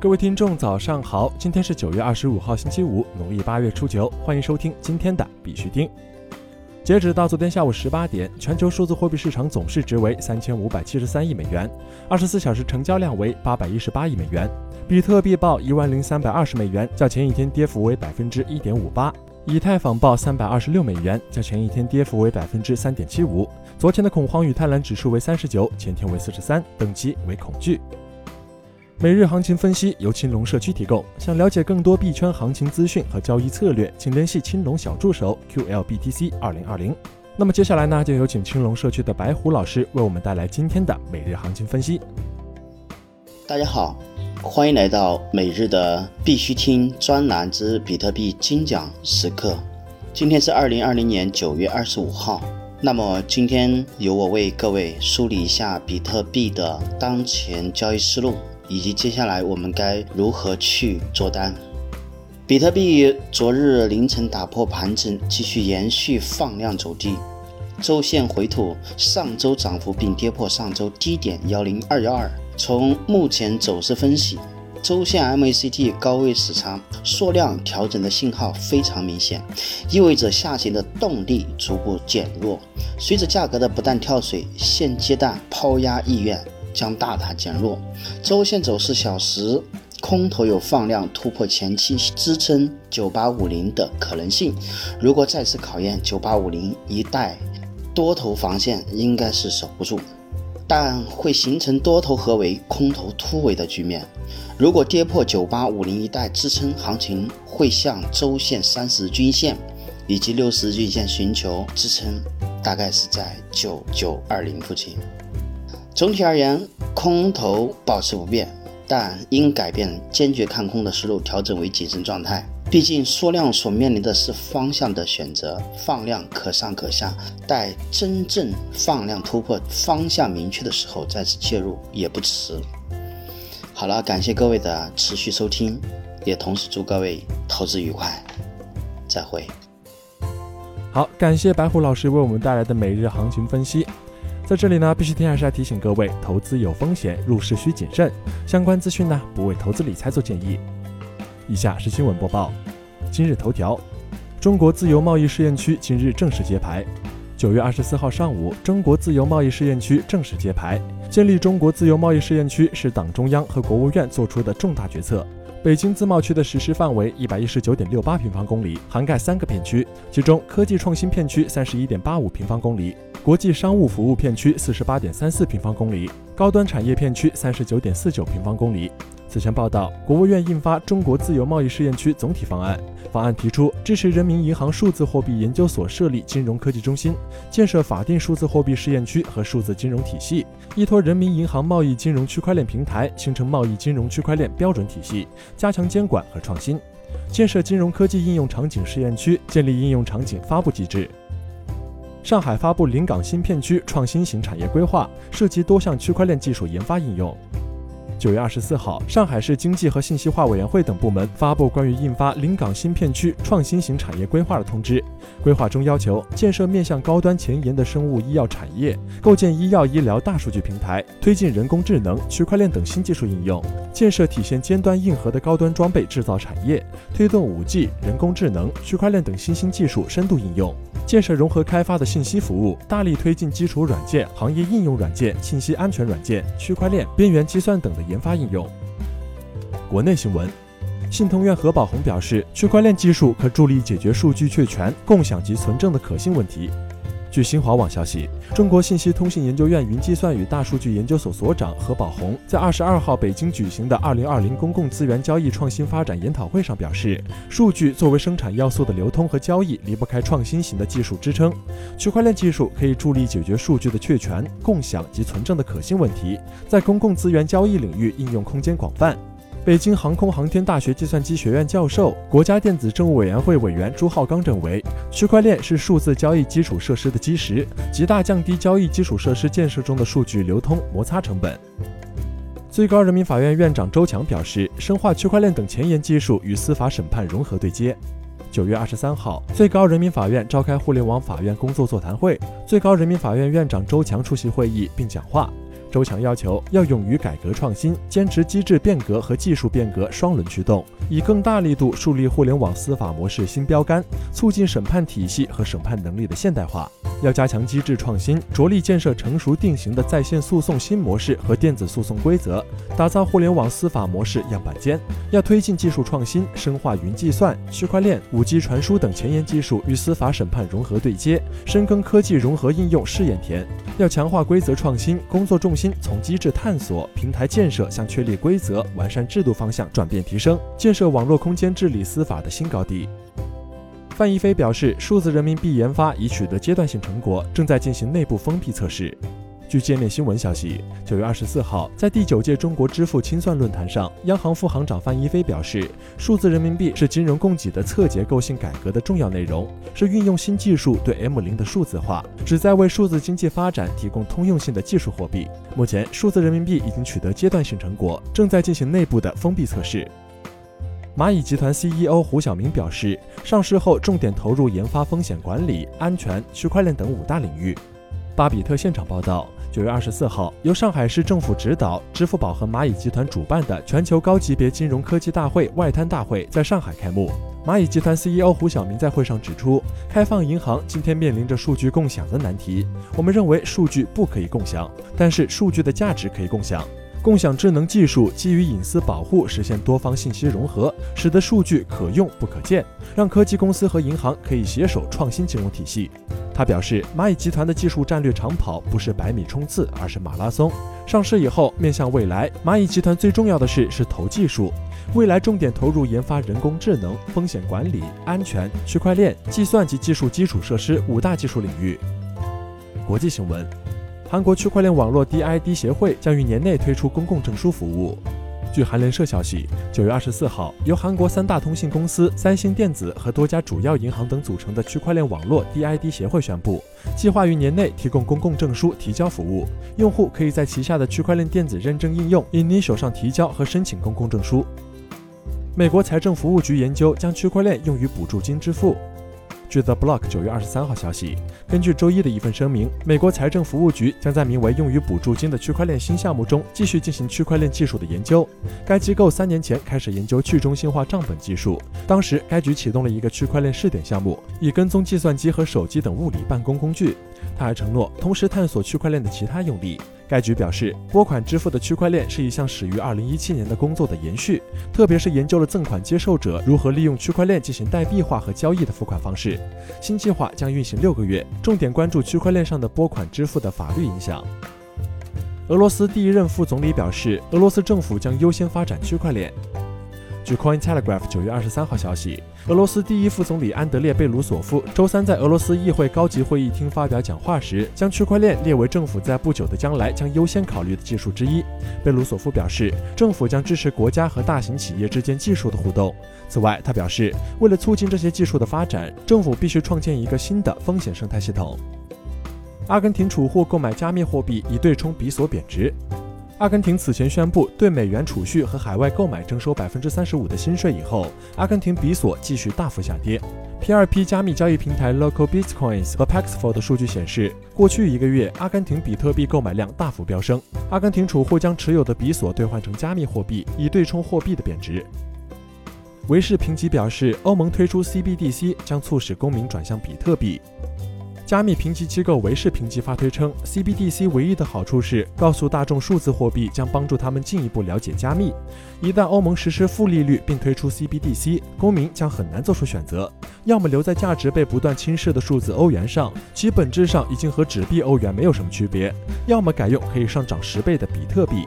各位听众，早上好！今天是九月二十五号，星期五，农历八月初九。欢迎收听今天的必须听。截止到昨天下午十八点，全球数字货币市场总市值为三千五百七十三亿美元，二十四小时成交量为八百一十八亿美元。比特币报一万零三百二十美元，较前一天跌幅为百分之一点五八。以太坊报三百二十六美元，较前一天跌幅为百分之三点七五。昨天的恐慌与贪婪指数为三十九，前天为四十三，等级为恐惧。每日行情分析由青龙社区提供。想了解更多币圈行情资讯和交易策略，请联系青龙小助手 QLBTC 二零二零。那么接下来呢，就有请青龙社区的白虎老师为我们带来今天的每日行情分析。大家好，欢迎来到每日的必须听专栏之比特币精讲时刻。今天是二零二零年九月二十五号。那么今天由我为各位梳理一下比特币的当前交易思路。以及接下来我们该如何去做单？比特币昨日凌晨打破盘整，继续延续放量走低，周线回吐上周涨幅并跌破上周低点幺零二幺二。从目前走势分析，周线 MACD 高位时长缩量调整的信号非常明显，意味着下行的动力逐步减弱。随着价格的不断跳水，现阶段抛压意愿。将大大减弱，周线走势小时空头有放量突破前期支撑九八五零的可能性。如果再次考验九八五零一带，多头防线应该是守不住，但会形成多头合围、空头突围的局面。如果跌破九八五零一带支撑，行情会向周线三十均线以及六十均线寻求支撑，大概是在九九二零附近。总体而言，空头保持不变，但应改变坚决看空的思路，调整为谨慎状态。毕竟缩量所面临的是方向的选择，放量可上可下，待真正放量突破方向明确的时候再次介入也不迟。好了，感谢各位的持续收听，也同时祝各位投资愉快，再会。好，感谢白虎老师为我们带来的每日行情分析。在这里呢，必须听还是要提醒各位，投资有风险，入市需谨慎。相关资讯呢，不为投资理财做建议。以下是新闻播报。今日头条：中国自由贸易试验区今日正式揭牌。九月二十四号上午，中国自由贸易试验区正式揭牌。建立中国自由贸易试验区是党中央和国务院做出的重大决策。北京自贸区的实施范围一百一十九点六八平方公里，涵盖三个片区，其中科技创新片区三十一点八五平方公里。国际商务服务片区四十八点三四平方公里，高端产业片区三十九点四九平方公里。此前报道，国务院印发《中国自由贸易试验区总体方案》，方案提出支持人民银行数字货币研究所设立金融科技中心，建设法定数字货币试验区和数字金融体系，依托人民银行贸易金融区块链平台，形成贸易金融区块链标准体系，加强监管和创新，建设金融科技应用场景试验区，建立应用场景发布机制。上海发布临港新片区创新型产业规划，涉及多项区块链技术研发应用。九月二十四号，上海市经济和信息化委员会等部门发布关于印发临港新片区创新型产业规划的通知。规划中要求建设面向高端前沿的生物医药产业，构建医药医疗大数据平台，推进人工智能、区块链等新技术应用，建设体现尖端硬核的高端装备制造产业，推动五 G、人工智能、区块链等新兴技术深度应用。建设融合开发的信息服务，大力推进基础软件、行业应用软件、信息安全软件、区块链、边缘计算等的研发应用。国内新闻，信通院何宝红表示，区块链技术可助力解决数据确权、共享及存证的可信问题。据新华网消息，中国信息通信研究院云计算与大数据研究所所长何宝红在二十二号北京举行的二零二零公共资源交易创新发展研讨会上表示，数据作为生产要素的流通和交易离不开创新型的技术支撑，区块链技术可以助力解决数据的确权、共享及存证的可信问题，在公共资源交易领域应用空间广泛。北京航空航天大学计算机学院教授、国家电子政务委员会委员朱浩刚认为，区块链是数字交易基础设施的基石，极大降低交易基础设施建设中的数据流通摩擦成本。最高人民法院院长周强表示，深化区块链等前沿技术与司法审判融合对接。九月二十三号，最高人民法院召开互联网法院工作座谈会，最高人民法院院长周强出席会议并讲话。周强要求要勇于改革创新，坚持机制变革和技术变革双轮驱动，以更大力度树立互联网司法模式新标杆，促进审判体系和审判能力的现代化。要加强机制创新，着力建设成熟定型的在线诉讼新模式和电子诉讼规则，打造互联网司法模式样板间。要推进技术创新，深化云计算、区块链、五 G 传输等前沿技术与司法审判融合对接，深耕科技融合应用试验田。要强化规则创新，工作重从机制探索、平台建设向确立规则、完善制度方向转变提升，建设网络空间治理司法的新高地。范一飞表示，数字人民币研发已取得阶段性成果，正在进行内部封闭测试。据界面新闻消息，九月二十四号，在第九届中国支付清算论坛上，央行副行长范一飞表示，数字人民币是金融供给的侧结构性改革的重要内容，是运用新技术对 M 零的数字化，旨在为数字经济发展提供通用性的技术货币。目前，数字人民币已经取得阶段性成果，正在进行内部的封闭测试。蚂蚁集团 CEO 胡晓明表示，上市后重点投入研发风险管理、安全、区块链等五大领域。巴比特现场报道，九月二十四号，由上海市政府指导、支付宝和蚂蚁集团主办的全球高级别金融科技大会外滩大会在上海开幕。蚂蚁集团 CEO 胡晓明在会上指出，开放银行今天面临着数据共享的难题。我们认为数据不可以共享，但是数据的价值可以共享。共享智能技术基于隐私保护，实现多方信息融合，使得数据可用不可见，让科技公司和银行可以携手创新金融体系。他表示，蚂蚁集团的技术战略长跑不是百米冲刺，而是马拉松。上市以后，面向未来，蚂蚁集团最重要的事是投技术，未来重点投入研发人工智能、风险管理、安全、区块链、计算及技术基础设施五大技术领域。国际新闻。韩国区块链网络 DID 协会将于年内推出公共证书服务。据韩联社消息，九月二十四号，由韩国三大通信公司、三星电子和多家主要银行等组成的区块链网络 DID 协会宣布，计划于年内提供公共证书提交服务。用户可以在旗下的区块链电子认证应用 Initial 上提交和申请公共证书。美国财政服务局研究将区块链用于补助金支付。据 The Block 九月二十三号消息，根据周一的一份声明，美国财政服务局将在名为“用于补助金”的区块链新项目中继续进行区块链技术的研究。该机构三年前开始研究去中心化账本技术，当时该局启动了一个区块链试点项目，以跟踪计算机和手机等物理办公工具。他还承诺同时探索区块链的其他用例。该局表示，拨款支付的区块链是一项始于2017年的工作的延续，特别是研究了赠款接受者如何利用区块链进行代币化和交易的付款方式。新计划将运行六个月，重点关注区块链上的拨款支付的法律影响。俄罗斯第一任副总理表示，俄罗斯政府将优先发展区块链。据 Cointelegraph 九月二十三号消息，俄罗斯第一副总理安德烈·贝卢索夫周三在俄罗斯议会高级会议厅发表讲话时，将区块链列为政府在不久的将来将优先考虑的技术之一。贝卢索夫表示，政府将支持国家和大型企业之间技术的互动。此外，他表示，为了促进这些技术的发展，政府必须创建一个新的风险生态系统。阿根廷储户购买加密货币以对冲比索贬值。阿根廷此前宣布对美元储蓄和海外购买征收百分之三十五的新税以后，阿根廷比索继续大幅下跌。P2P 加密交易平台 Local Bitcoins 和 Paxful 的数据显示，过去一个月，阿根廷比特币购买量大幅飙升。阿根廷储户将持有的比索兑换成加密货币，以对冲货币的贬值。维氏评级表示，欧盟推出 CBDC 将促使公民转向比特币。加密评级机构维氏评级发推称，CBDC 唯一的好处是告诉大众数字货币将帮助他们进一步了解加密。一旦欧盟实施负利率并推出 CBDC，公民将很难做出选择，要么留在价值被不断侵蚀的数字欧元上，其本质上已经和纸币欧元没有什么区别；要么改用可以上涨十倍的比特币。